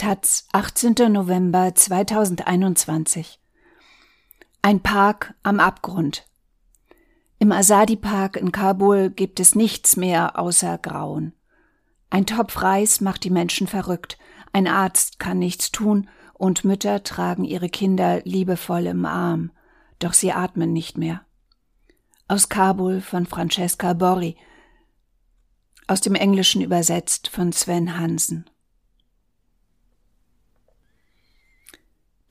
Taz, 18. November 2021. Ein Park am Abgrund. Im Azadi Park in Kabul gibt es nichts mehr außer Grauen. Ein Topf Reis macht die Menschen verrückt, ein Arzt kann nichts tun und Mütter tragen ihre Kinder liebevoll im Arm, doch sie atmen nicht mehr. Aus Kabul von Francesca Borri, aus dem Englischen übersetzt von Sven Hansen.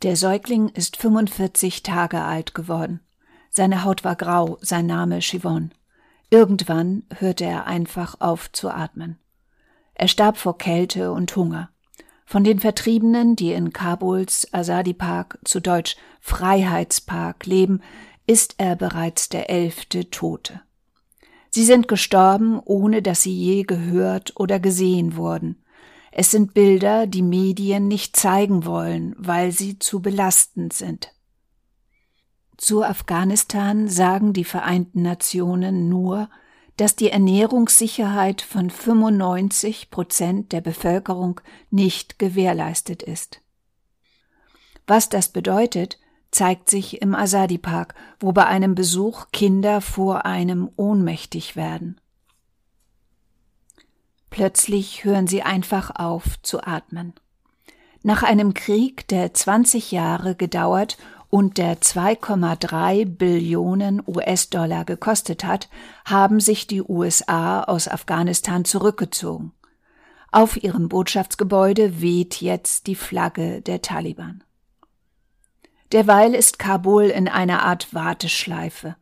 Der Säugling ist 45 Tage alt geworden. Seine Haut war grau, sein Name Chivon. Irgendwann hörte er einfach auf zu atmen. Er starb vor Kälte und Hunger. Von den Vertriebenen, die in Kabuls Azadi Park, zu Deutsch Freiheitspark, leben, ist er bereits der elfte Tote. Sie sind gestorben, ohne dass sie je gehört oder gesehen wurden. Es sind Bilder, die Medien nicht zeigen wollen, weil sie zu belastend sind. Zu Afghanistan sagen die Vereinten Nationen nur, dass die Ernährungssicherheit von 95 Prozent der Bevölkerung nicht gewährleistet ist. Was das bedeutet, zeigt sich im Azadi Park, wo bei einem Besuch Kinder vor einem ohnmächtig werden. Plötzlich hören sie einfach auf zu atmen. Nach einem Krieg, der 20 Jahre gedauert und der 2,3 Billionen US-Dollar gekostet hat, haben sich die USA aus Afghanistan zurückgezogen. Auf ihrem Botschaftsgebäude weht jetzt die Flagge der Taliban. Derweil ist Kabul in einer Art Warteschleife.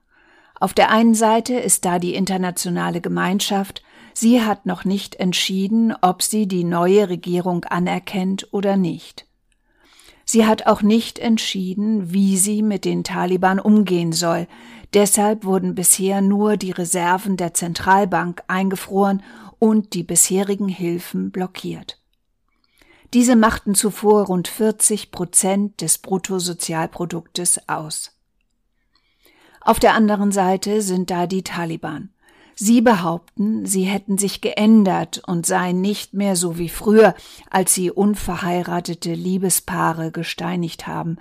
Auf der einen Seite ist da die internationale Gemeinschaft, Sie hat noch nicht entschieden, ob sie die neue Regierung anerkennt oder nicht. Sie hat auch nicht entschieden, wie sie mit den Taliban umgehen soll. Deshalb wurden bisher nur die Reserven der Zentralbank eingefroren und die bisherigen Hilfen blockiert. Diese machten zuvor rund 40 Prozent des Bruttosozialproduktes aus. Auf der anderen Seite sind da die Taliban. Sie behaupten, sie hätten sich geändert und seien nicht mehr so wie früher, als sie unverheiratete Liebespaare gesteinigt haben,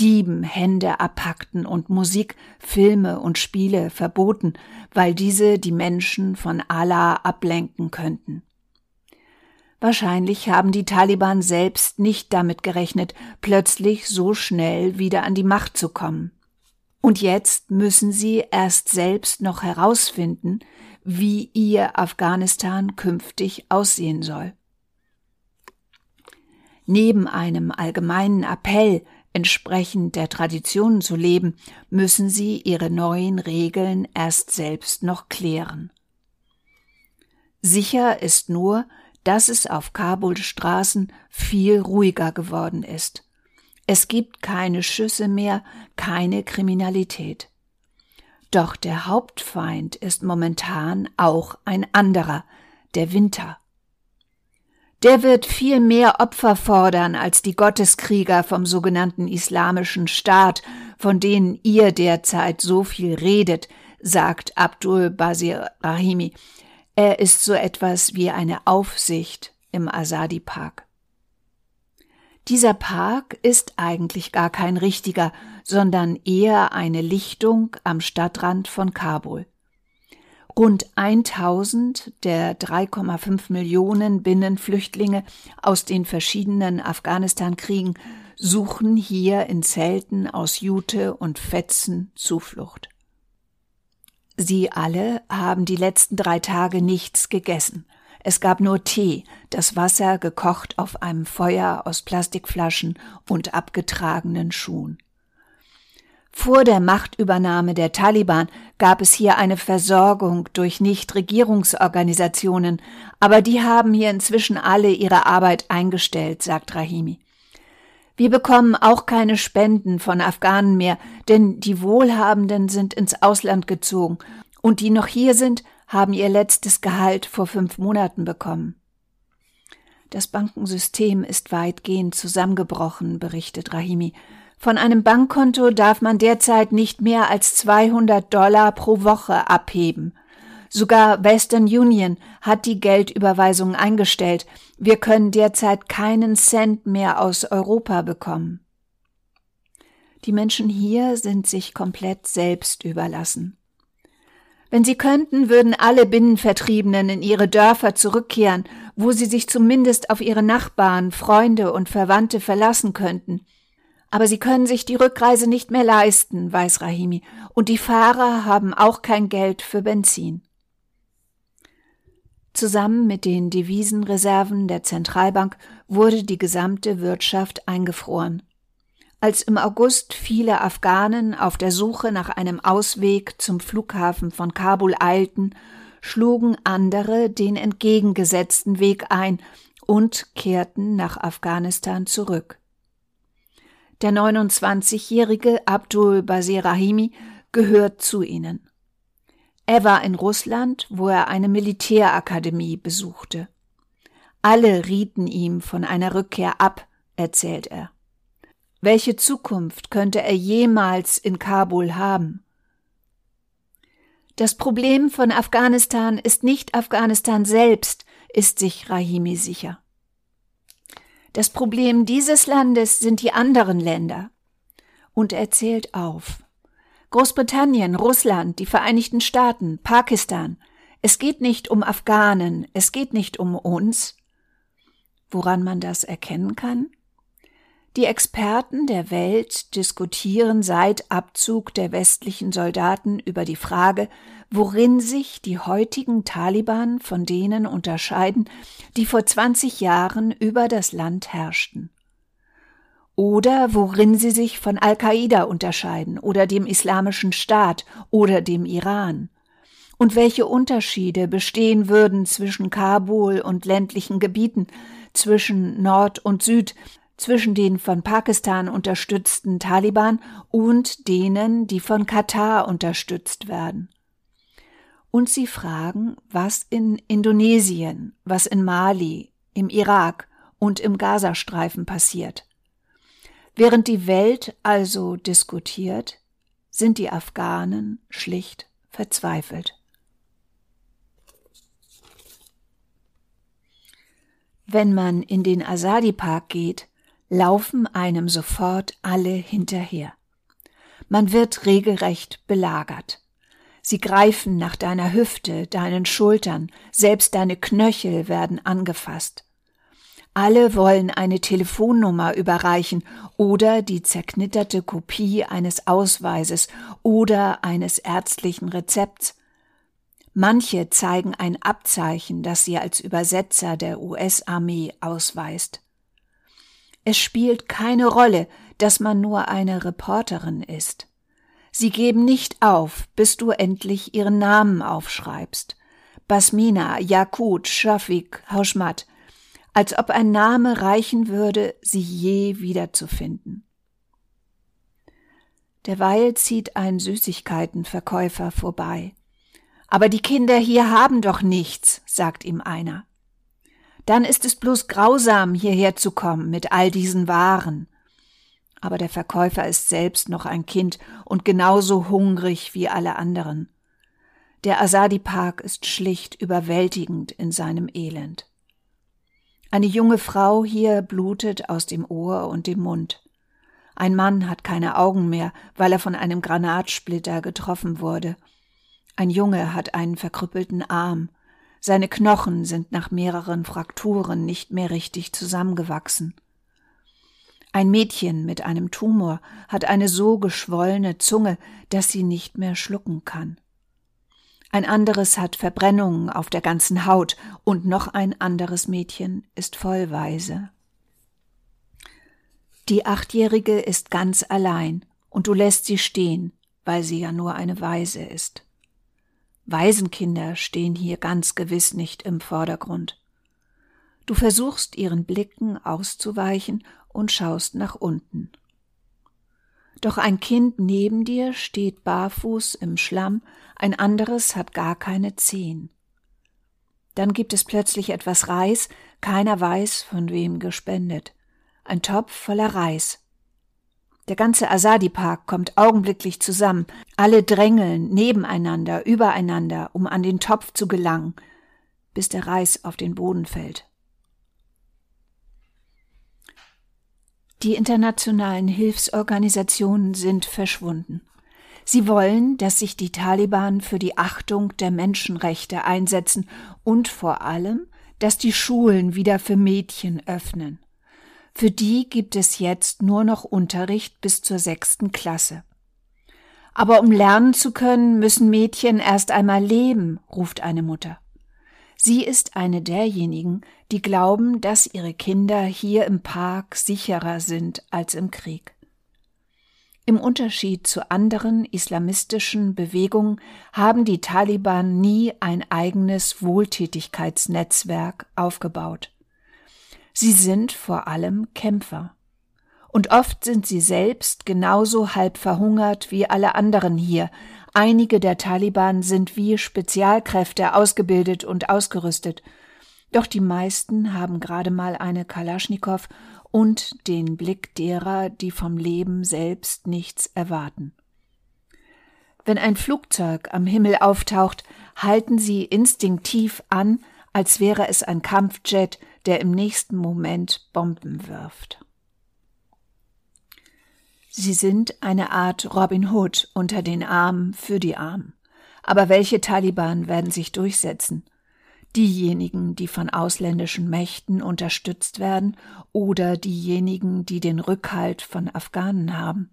Dieben Hände abhackten und Musik, Filme und Spiele verboten, weil diese die Menschen von Allah ablenken könnten. Wahrscheinlich haben die Taliban selbst nicht damit gerechnet, plötzlich so schnell wieder an die Macht zu kommen. Und jetzt müssen sie erst selbst noch herausfinden, wie ihr Afghanistan künftig aussehen soll. Neben einem allgemeinen Appell, entsprechend der Traditionen zu leben, müssen sie ihre neuen Regeln erst selbst noch klären. Sicher ist nur, dass es auf Kabuls Straßen viel ruhiger geworden ist. Es gibt keine Schüsse mehr, keine Kriminalität. Doch der Hauptfeind ist momentan auch ein anderer, der Winter. Der wird viel mehr Opfer fordern als die Gotteskrieger vom sogenannten Islamischen Staat, von denen ihr derzeit so viel redet, sagt Abdul Basir Rahimi. Er ist so etwas wie eine Aufsicht im Azadi Park. Dieser Park ist eigentlich gar kein richtiger, sondern eher eine Lichtung am Stadtrand von Kabul. Rund 1000 der 3,5 Millionen Binnenflüchtlinge aus den verschiedenen Afghanistan-Kriegen suchen hier in Zelten aus Jute und Fetzen Zuflucht. Sie alle haben die letzten drei Tage nichts gegessen. Es gab nur Tee, das Wasser gekocht auf einem Feuer aus Plastikflaschen und abgetragenen Schuhen. Vor der Machtübernahme der Taliban gab es hier eine Versorgung durch Nichtregierungsorganisationen, aber die haben hier inzwischen alle ihre Arbeit eingestellt, sagt Rahimi. Wir bekommen auch keine Spenden von Afghanen mehr, denn die Wohlhabenden sind ins Ausland gezogen und die noch hier sind, haben ihr letztes Gehalt vor fünf Monaten bekommen. Das Bankensystem ist weitgehend zusammengebrochen, berichtet Rahimi. Von einem Bankkonto darf man derzeit nicht mehr als 200 Dollar pro Woche abheben. Sogar Western Union hat die Geldüberweisungen eingestellt. Wir können derzeit keinen Cent mehr aus Europa bekommen. Die Menschen hier sind sich komplett selbst überlassen. Wenn sie könnten, würden alle Binnenvertriebenen in ihre Dörfer zurückkehren, wo sie sich zumindest auf ihre Nachbarn, Freunde und Verwandte verlassen könnten. Aber sie können sich die Rückreise nicht mehr leisten, weiß Rahimi, und die Fahrer haben auch kein Geld für Benzin. Zusammen mit den Devisenreserven der Zentralbank wurde die gesamte Wirtschaft eingefroren. Als im August viele Afghanen auf der Suche nach einem Ausweg zum Flughafen von Kabul eilten, schlugen andere den entgegengesetzten Weg ein und kehrten nach Afghanistan zurück. Der 29-jährige Abdul Basir Rahimi gehört zu ihnen. Er war in Russland, wo er eine Militärakademie besuchte. Alle rieten ihm von einer Rückkehr ab, erzählt er. Welche Zukunft könnte er jemals in Kabul haben? Das Problem von Afghanistan ist nicht Afghanistan selbst, ist sich Rahimi sicher. Das Problem dieses Landes sind die anderen Länder. Und er zählt auf. Großbritannien, Russland, die Vereinigten Staaten, Pakistan. Es geht nicht um Afghanen, es geht nicht um uns. Woran man das erkennen kann? Die Experten der Welt diskutieren seit Abzug der westlichen Soldaten über die Frage, worin sich die heutigen Taliban von denen unterscheiden, die vor 20 Jahren über das Land herrschten. Oder worin sie sich von Al-Qaida unterscheiden oder dem Islamischen Staat oder dem Iran. Und welche Unterschiede bestehen würden zwischen Kabul und ländlichen Gebieten, zwischen Nord und Süd, zwischen den von Pakistan unterstützten Taliban und denen, die von Katar unterstützt werden. Und sie fragen, was in Indonesien, was in Mali, im Irak und im Gazastreifen passiert. Während die Welt also diskutiert, sind die Afghanen schlicht verzweifelt. Wenn man in den Asadi Park geht, laufen einem sofort alle hinterher. Man wird regelrecht belagert. Sie greifen nach deiner Hüfte, deinen Schultern, selbst deine Knöchel werden angefasst. Alle wollen eine Telefonnummer überreichen oder die zerknitterte Kopie eines Ausweises oder eines ärztlichen Rezepts. Manche zeigen ein Abzeichen, das sie als Übersetzer der US-Armee ausweist. Es spielt keine Rolle, dass man nur eine Reporterin ist. Sie geben nicht auf, bis du endlich ihren Namen aufschreibst. Basmina, Jakut, Shafik, Hauschmat, als ob ein Name reichen würde, sie je wiederzufinden. Derweil zieht ein Süßigkeitenverkäufer vorbei. Aber die Kinder hier haben doch nichts, sagt ihm einer dann ist es bloß grausam, hierher zu kommen mit all diesen Waren. Aber der Verkäufer ist selbst noch ein Kind und genauso hungrig wie alle anderen. Der Asadi Park ist schlicht überwältigend in seinem Elend. Eine junge Frau hier blutet aus dem Ohr und dem Mund. Ein Mann hat keine Augen mehr, weil er von einem Granatsplitter getroffen wurde. Ein Junge hat einen verkrüppelten Arm. Seine Knochen sind nach mehreren Frakturen nicht mehr richtig zusammengewachsen. Ein Mädchen mit einem Tumor hat eine so geschwollene Zunge, dass sie nicht mehr schlucken kann. Ein anderes hat Verbrennungen auf der ganzen Haut und noch ein anderes Mädchen ist vollweise. Die Achtjährige ist ganz allein und du lässt sie stehen, weil sie ja nur eine Waise ist. Waisenkinder stehen hier ganz gewiss nicht im Vordergrund. Du versuchst ihren Blicken auszuweichen und schaust nach unten. Doch ein Kind neben dir steht barfuß im Schlamm, ein anderes hat gar keine Zehen. Dann gibt es plötzlich etwas Reis, keiner weiß, von wem gespendet. Ein Topf voller Reis. Der ganze Asadi-Park kommt augenblicklich zusammen. Alle drängeln nebeneinander, übereinander, um an den Topf zu gelangen, bis der Reis auf den Boden fällt. Die internationalen Hilfsorganisationen sind verschwunden. Sie wollen, dass sich die Taliban für die Achtung der Menschenrechte einsetzen und vor allem, dass die Schulen wieder für Mädchen öffnen. Für die gibt es jetzt nur noch Unterricht bis zur sechsten Klasse. Aber um lernen zu können, müssen Mädchen erst einmal leben, ruft eine Mutter. Sie ist eine derjenigen, die glauben, dass ihre Kinder hier im Park sicherer sind als im Krieg. Im Unterschied zu anderen islamistischen Bewegungen haben die Taliban nie ein eigenes Wohltätigkeitsnetzwerk aufgebaut. Sie sind vor allem Kämpfer. Und oft sind sie selbst genauso halb verhungert wie alle anderen hier, Einige der Taliban sind wie Spezialkräfte ausgebildet und ausgerüstet. Doch die meisten haben gerade mal eine Kalaschnikow und den Blick derer, die vom Leben selbst nichts erwarten. Wenn ein Flugzeug am Himmel auftaucht, halten sie instinktiv an, als wäre es ein Kampfjet, der im nächsten Moment Bomben wirft. Sie sind eine Art Robin Hood unter den Armen für die Armen. Aber welche Taliban werden sich durchsetzen? Diejenigen, die von ausländischen Mächten unterstützt werden, oder diejenigen, die den Rückhalt von Afghanen haben?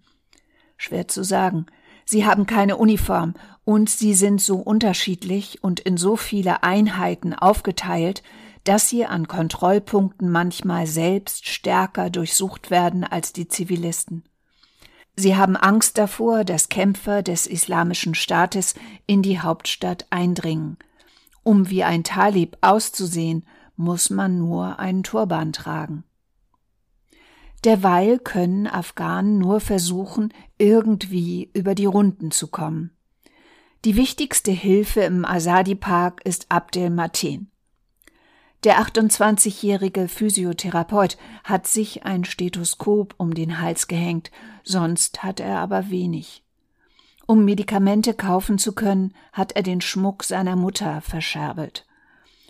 Schwer zu sagen. Sie haben keine Uniform und sie sind so unterschiedlich und in so viele Einheiten aufgeteilt, dass sie an Kontrollpunkten manchmal selbst stärker durchsucht werden als die Zivilisten. Sie haben Angst davor, dass Kämpfer des Islamischen Staates in die Hauptstadt eindringen. Um wie ein Talib auszusehen, muss man nur einen Turban tragen. Derweil können Afghanen nur versuchen, irgendwie über die Runden zu kommen. Die wichtigste Hilfe im Asadi-Park ist Abdel Mateen. Der 28-jährige Physiotherapeut hat sich ein Stethoskop um den Hals gehängt, sonst hat er aber wenig. Um Medikamente kaufen zu können, hat er den Schmuck seiner Mutter verscherbelt.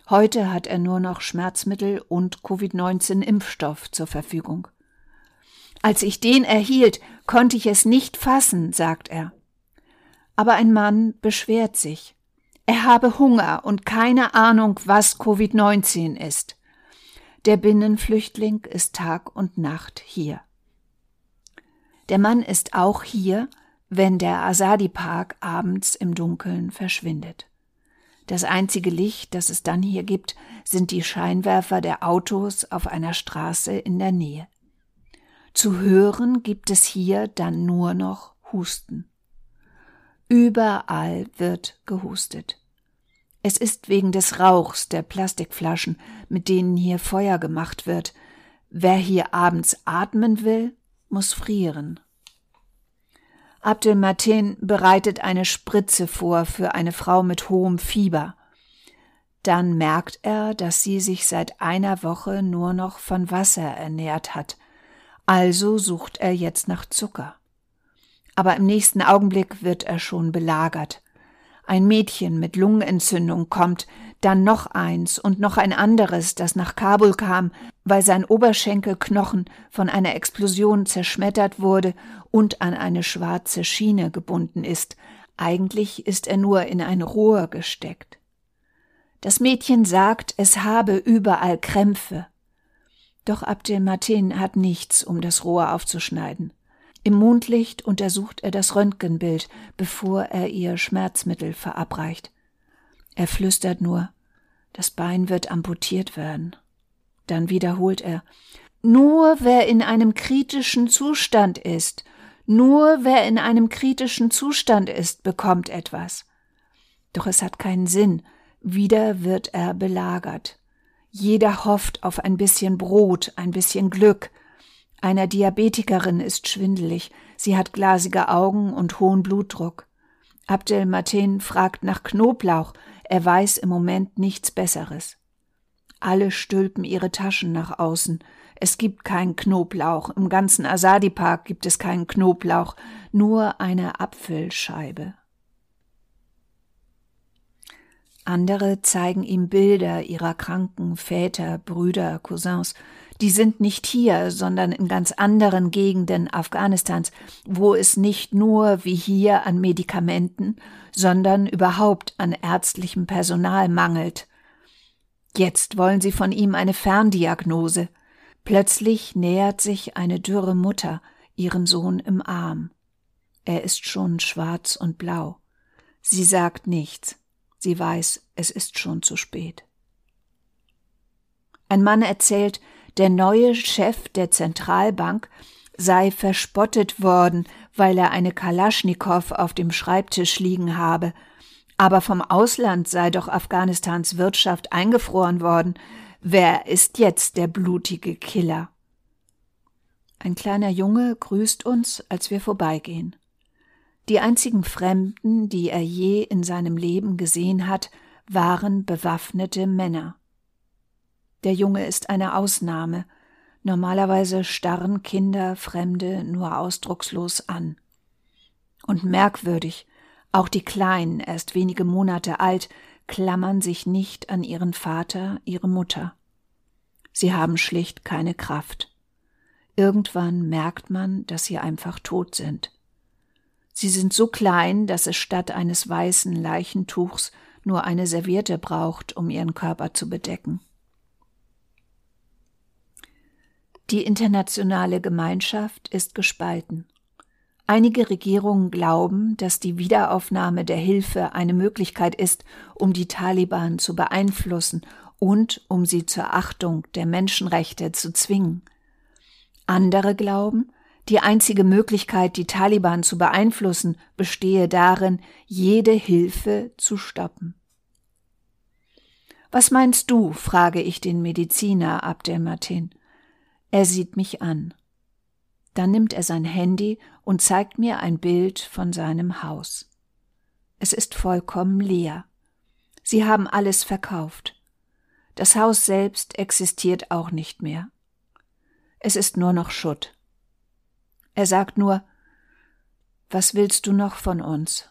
Heute hat er nur noch Schmerzmittel und Covid-19-Impfstoff zur Verfügung. Als ich den erhielt, konnte ich es nicht fassen, sagt er. Aber ein Mann beschwert sich. Er habe Hunger und keine Ahnung, was Covid-19 ist. Der Binnenflüchtling ist Tag und Nacht hier. Der Mann ist auch hier, wenn der Asadi-Park abends im Dunkeln verschwindet. Das einzige Licht, das es dann hier gibt, sind die Scheinwerfer der Autos auf einer Straße in der Nähe. Zu hören gibt es hier dann nur noch Husten. Überall wird gehustet. Es ist wegen des Rauchs der Plastikflaschen, mit denen hier Feuer gemacht wird. Wer hier abends atmen will, muss frieren. Abdel Martin bereitet eine Spritze vor für eine Frau mit hohem Fieber. Dann merkt er, dass sie sich seit einer Woche nur noch von Wasser ernährt hat. Also sucht er jetzt nach Zucker aber im nächsten Augenblick wird er schon belagert. Ein Mädchen mit Lungenentzündung kommt, dann noch eins und noch ein anderes, das nach Kabul kam, weil sein Oberschenkelknochen von einer Explosion zerschmettert wurde und an eine schwarze Schiene gebunden ist. Eigentlich ist er nur in ein Rohr gesteckt. Das Mädchen sagt, es habe überall Krämpfe. Doch Abdel Martin hat nichts, um das Rohr aufzuschneiden. Im Mondlicht untersucht er das Röntgenbild, bevor er ihr Schmerzmittel verabreicht. Er flüstert nur, das Bein wird amputiert werden. Dann wiederholt er, nur wer in einem kritischen Zustand ist, nur wer in einem kritischen Zustand ist, bekommt etwas. Doch es hat keinen Sinn, wieder wird er belagert. Jeder hofft auf ein bisschen Brot, ein bisschen Glück, einer Diabetikerin ist schwindelig, sie hat glasige Augen und hohen Blutdruck. Abdel Matin fragt nach Knoblauch, er weiß im Moment nichts Besseres. Alle stülpen ihre Taschen nach außen. Es gibt keinen Knoblauch. Im ganzen Asadi-Park gibt es keinen Knoblauch, nur eine Apfelscheibe. Andere zeigen ihm Bilder ihrer kranken Väter, Brüder, Cousins. Die sind nicht hier, sondern in ganz anderen Gegenden Afghanistans, wo es nicht nur wie hier an Medikamenten, sondern überhaupt an ärztlichem Personal mangelt. Jetzt wollen sie von ihm eine Ferndiagnose. Plötzlich nähert sich eine dürre Mutter ihren Sohn im Arm. Er ist schon schwarz und blau. Sie sagt nichts. Sie weiß, es ist schon zu spät. Ein Mann erzählt, der neue Chef der Zentralbank sei verspottet worden, weil er eine Kalaschnikow auf dem Schreibtisch liegen habe, aber vom Ausland sei doch Afghanistans Wirtschaft eingefroren worden. Wer ist jetzt der blutige Killer? Ein kleiner Junge grüßt uns, als wir vorbeigehen. Die einzigen Fremden, die er je in seinem Leben gesehen hat, waren bewaffnete Männer. Der Junge ist eine Ausnahme. Normalerweise starren Kinder Fremde nur ausdruckslos an. Und merkwürdig, auch die Kleinen, erst wenige Monate alt, klammern sich nicht an ihren Vater, ihre Mutter. Sie haben schlicht keine Kraft. Irgendwann merkt man, dass sie einfach tot sind. Sie sind so klein, dass es statt eines weißen Leichentuchs nur eine Serviette braucht, um ihren Körper zu bedecken. Die internationale Gemeinschaft ist gespalten. Einige Regierungen glauben, dass die Wiederaufnahme der Hilfe eine Möglichkeit ist, um die Taliban zu beeinflussen und um sie zur Achtung der Menschenrechte zu zwingen. Andere glauben, die einzige Möglichkeit, die Taliban zu beeinflussen, bestehe darin, jede Hilfe zu stoppen. Was meinst du? frage ich den Mediziner Abdel Martin. Er sieht mich an. Dann nimmt er sein Handy und zeigt mir ein Bild von seinem Haus. Es ist vollkommen leer. Sie haben alles verkauft. Das Haus selbst existiert auch nicht mehr. Es ist nur noch Schutt. Er sagt nur Was willst du noch von uns?